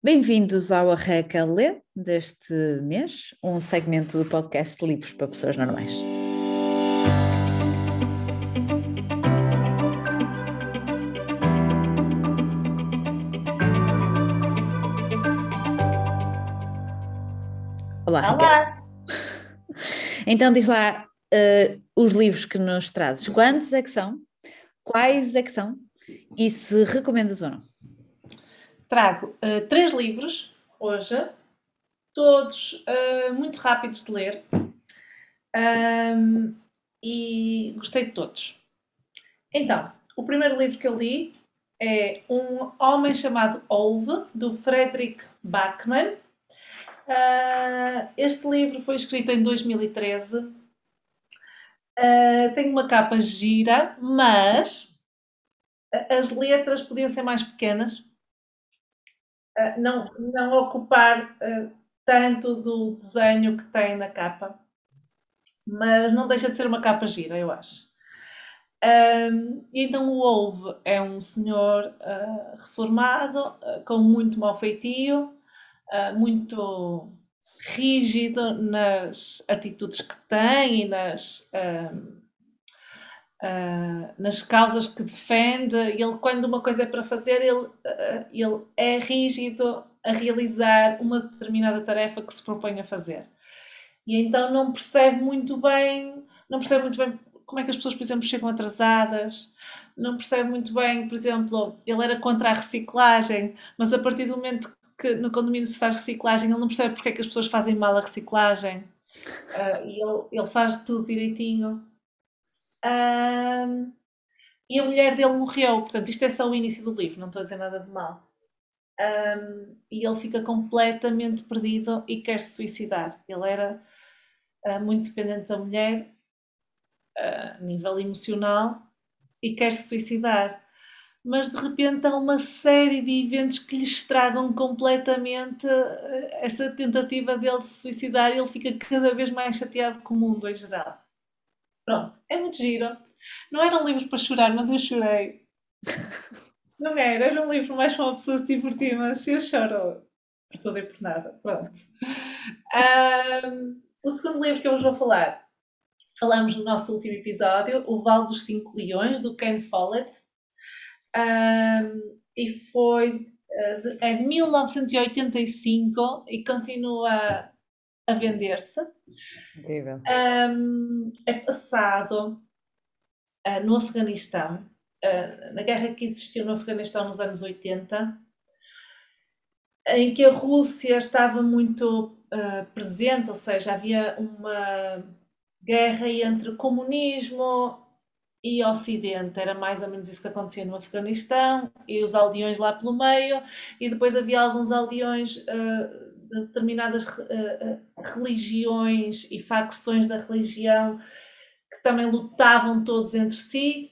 Bem-vindos ao Arreca Lê deste mês, um segmento do podcast de livros para pessoas normais. Olá. Olá! Então diz lá uh, os livros que nos trazes. Quantos é que são? Quais é que são? E se recomendas ou não? Trago uh, três livros hoje, todos uh, muito rápidos de ler um, e gostei de todos. Então, o primeiro livro que eu li é Um Homem Chamado Ove, do Frederick Bachmann. Uh, este livro foi escrito em 2013. Uh, tem uma capa gira, mas as letras podiam ser mais pequenas, uh, não, não ocupar tanto do desenho que tem na capa, mas não deixa de ser uma capa gira, eu acho. Um, então o Ove é um senhor reformado, com muito mau feitio, uh, muito rígido nas atitudes que tem e nas, uh, uh, nas causas que defende. Ele, quando uma coisa é para fazer, ele, ele é rígido a realizar uma determinada tarefa que se propõe a fazer. E então não percebe muito bem, não percebe muito bem como é que as pessoas, por exemplo, chegam atrasadas, não percebe muito bem, por exemplo, ele era contra a reciclagem, mas a partir do momento que no condomínio se faz reciclagem, ele não percebe porque é que as pessoas fazem mal a reciclagem. Uh, ele, ele faz tudo direitinho. E a mulher dele morreu, portanto, isto é só o início do livro, não estou a dizer nada de mal. Um, e ele fica completamente perdido e quer se suicidar. Ele era uh, muito dependente da mulher a nível emocional e quer se suicidar mas de repente há uma série de eventos que lhe estragam completamente eh, essa tentativa dele de se suicidar e ele fica cada vez mais chateado com o mundo em geral. Pronto, é muito giro. Não eram livros para chorar, mas eu chorei. Não era, era um livro mais para uma pessoa se divertir, mas eu choro por tudo e por nada. Pronto. Um, o segundo livro que eu vos vou falar, falamos no nosso último episódio, O Vale dos Cinco Leões, do Ken Follett um, e foi uh, é de 1985 e continua a vender-se. Um, é passado uh, no Afeganistão, uh, na guerra que existiu no Afeganistão nos anos 80, em que a Rússia estava muito presente, ou seja, havia uma guerra entre comunismo e Ocidente. Era mais ou menos isso que acontecia no Afeganistão, e os aldeões lá pelo meio, e depois havia alguns aldeões uh, de determinadas uh, religiões e facções da religião que também lutavam todos entre si.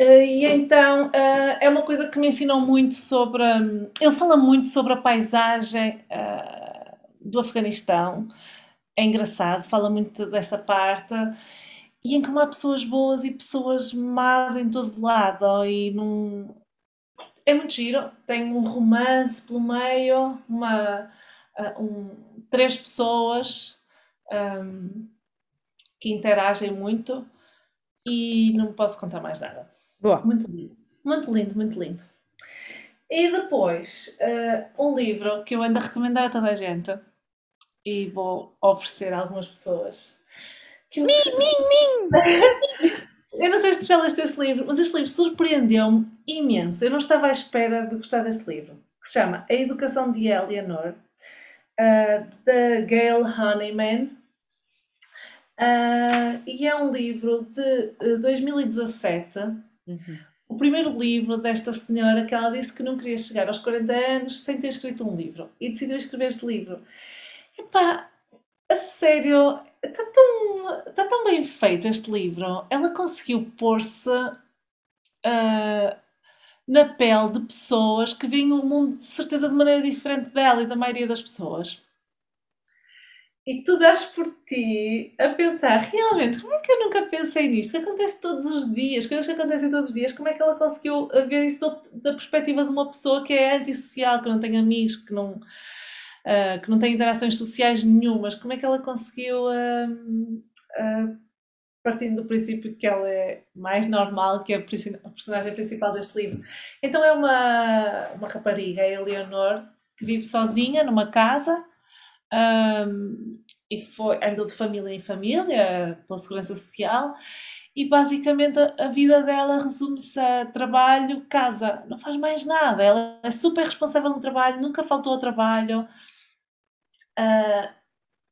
e então é uma coisa que me ensinou muito sobre. Um, ele fala muito sobre a paisagem do Afeganistão. É engraçado, fala muito dessa parte e em que há pessoas boas e pessoas más em todo lado e num... é muito giro. Tem um romance pelo meio uma uh, um, três pessoas um, que interagem muito e não posso contar mais nada. Boa. muito lindo. Muito lindo muito lindo. E depois uh, um livro que eu ando a recomendar a toda a gente e vou oferecer a algumas pessoas. Que eu... Mim, mim, mim! Eu não sei se já leste este livro, mas este livro surpreendeu-me imenso. Eu não estava à espera de gostar deste livro, que se chama A Educação de Eleanor, uh, da Gail Honeyman. Uh, e é um livro de uh, 2017. Uhum. O primeiro livro desta senhora que ela disse que não queria chegar aos 40 anos sem ter escrito um livro e decidiu escrever este livro. Epá, a sério, está tão, está tão bem feito este livro. Ela conseguiu pôr-se uh, na pele de pessoas que veem o mundo de certeza de maneira diferente dela e da maioria das pessoas. e tu dás por ti a pensar realmente como é que eu nunca pensei nisto? Que acontece todos os dias, coisas que acontecem todos os dias, como é que ela conseguiu ver isso da perspectiva de uma pessoa que é antissocial, que não tem amigos, que não, uh, que não tem interações sociais nenhumas? Como é que ela conseguiu, uh, uh, partindo do princípio que ela é mais normal que a personagem principal deste livro? Então é uma, uma rapariga, a Eleonor, que vive sozinha numa casa um, e foi, andou de família em família, pela segurança social, e basicamente a vida dela resume-se a trabalho, casa, não faz mais nada. Ela é super responsável no trabalho, nunca faltou ao trabalho. Uh,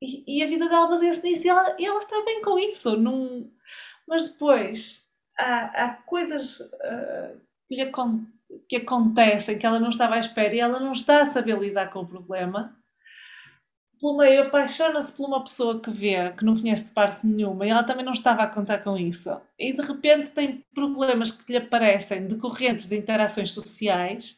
e, e, a vida dela baseia-se nisso e ela, e ela está bem com isso. Num... Mas depois há, há coisas uh, que, lhe, que acontecem que ela não estava à espera e ela não está a saber lidar com o problema pelo meio apaixona-se por uma pessoa que vê, que não conhece de parte nenhuma, e ela também não estava a contar com isso. E de repente tem problemas que lhe aparecem decorrentes de interações sociais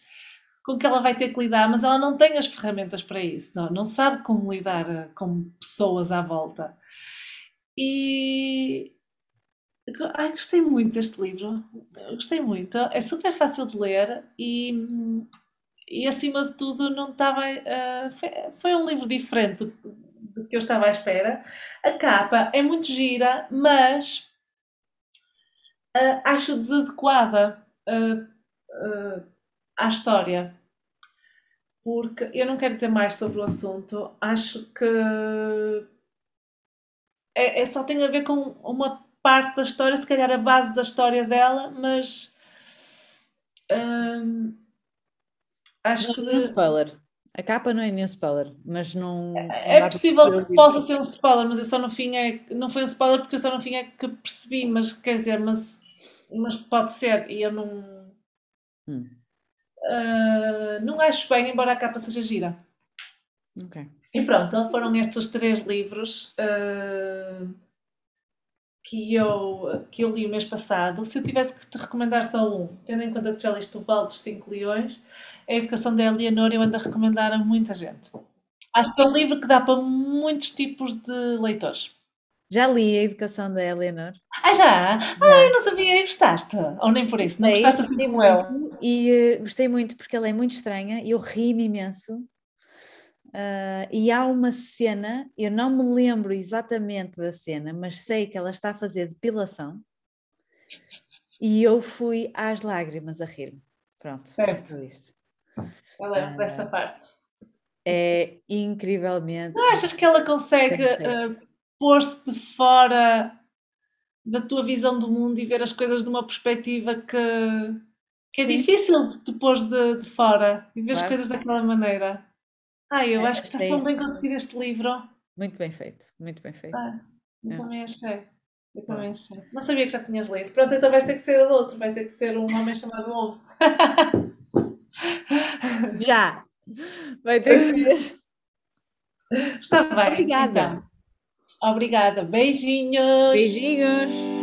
com que ela vai ter que lidar, mas ela não tem as ferramentas para isso, não, não sabe como lidar eh, com pessoas à volta. E. Ai, gostei muito deste livro, gostei muito. É super fácil de ler e e acima de tudo não estava uh, foi, foi, um livro diferente do, do, que eu estava à espera a capa é muito gira mas uh, acho desadequada uh, à história porque eu não quero dizer mais sobre o assunto acho que é, é só tem a ver com uma parte da história se calhar a base da história dela mas Acho não que. Não é spoiler. A capa não é nenhum spoiler, mas não. É, é possível que possa ser um spoiler, mas eu só no fim é. Não foi um spoiler porque eu só no fim é que percebi, mas quer dizer, mas, mas pode ser, e eu não. Hum. Uh, não acho bem, embora a capa seja gira. Ok. E pronto, então foram estes três livros uh, que, eu, que eu li o mês passado. Se eu tivesse que te recomendar só um, tendo em conta que já liste o Val dos Cinco Leões, a Educação da Eleanor eu ando a recomendar a muita gente. Acho que é um livro que dá para muitos tipos de leitores. Já li a Educação da Eleanor. Ah, já? já. Ah, eu não sabia, e gostaste? Ou nem por isso? Não Sei, gostaste assim como eu? E uh, gostei muito porque ela é muito estranha e eu ri-me imenso. Uh, e há uma cena, eu não me lembro exatamente da cena, mas sei que ela está a fazer depilação e eu fui às lágrimas a rir-me. Pronto, certo. é isso. Eu lembro uh, dessa parte. É incrivelmente. Não achas que ela consegue uh, pôr-se de fora da tua visão do mundo e ver as coisas de uma perspectiva que, que é difícil de te pôr de, de fora e ver claro. as coisas daquela maneira? Ah, eu é, acho que está tão bem conseguido este livro. Muito bem feito, muito bem feito. Ah, eu é. também achei. Eu também achei. Não sabia que já tinhas lido. Pronto, então vais ter que ser outro, vai ter que ser um homem chamado Ovo. Já. Vai ter que ser. Está bem. Obrigada. Então. Obrigada. Beijinhos. Beijinhos.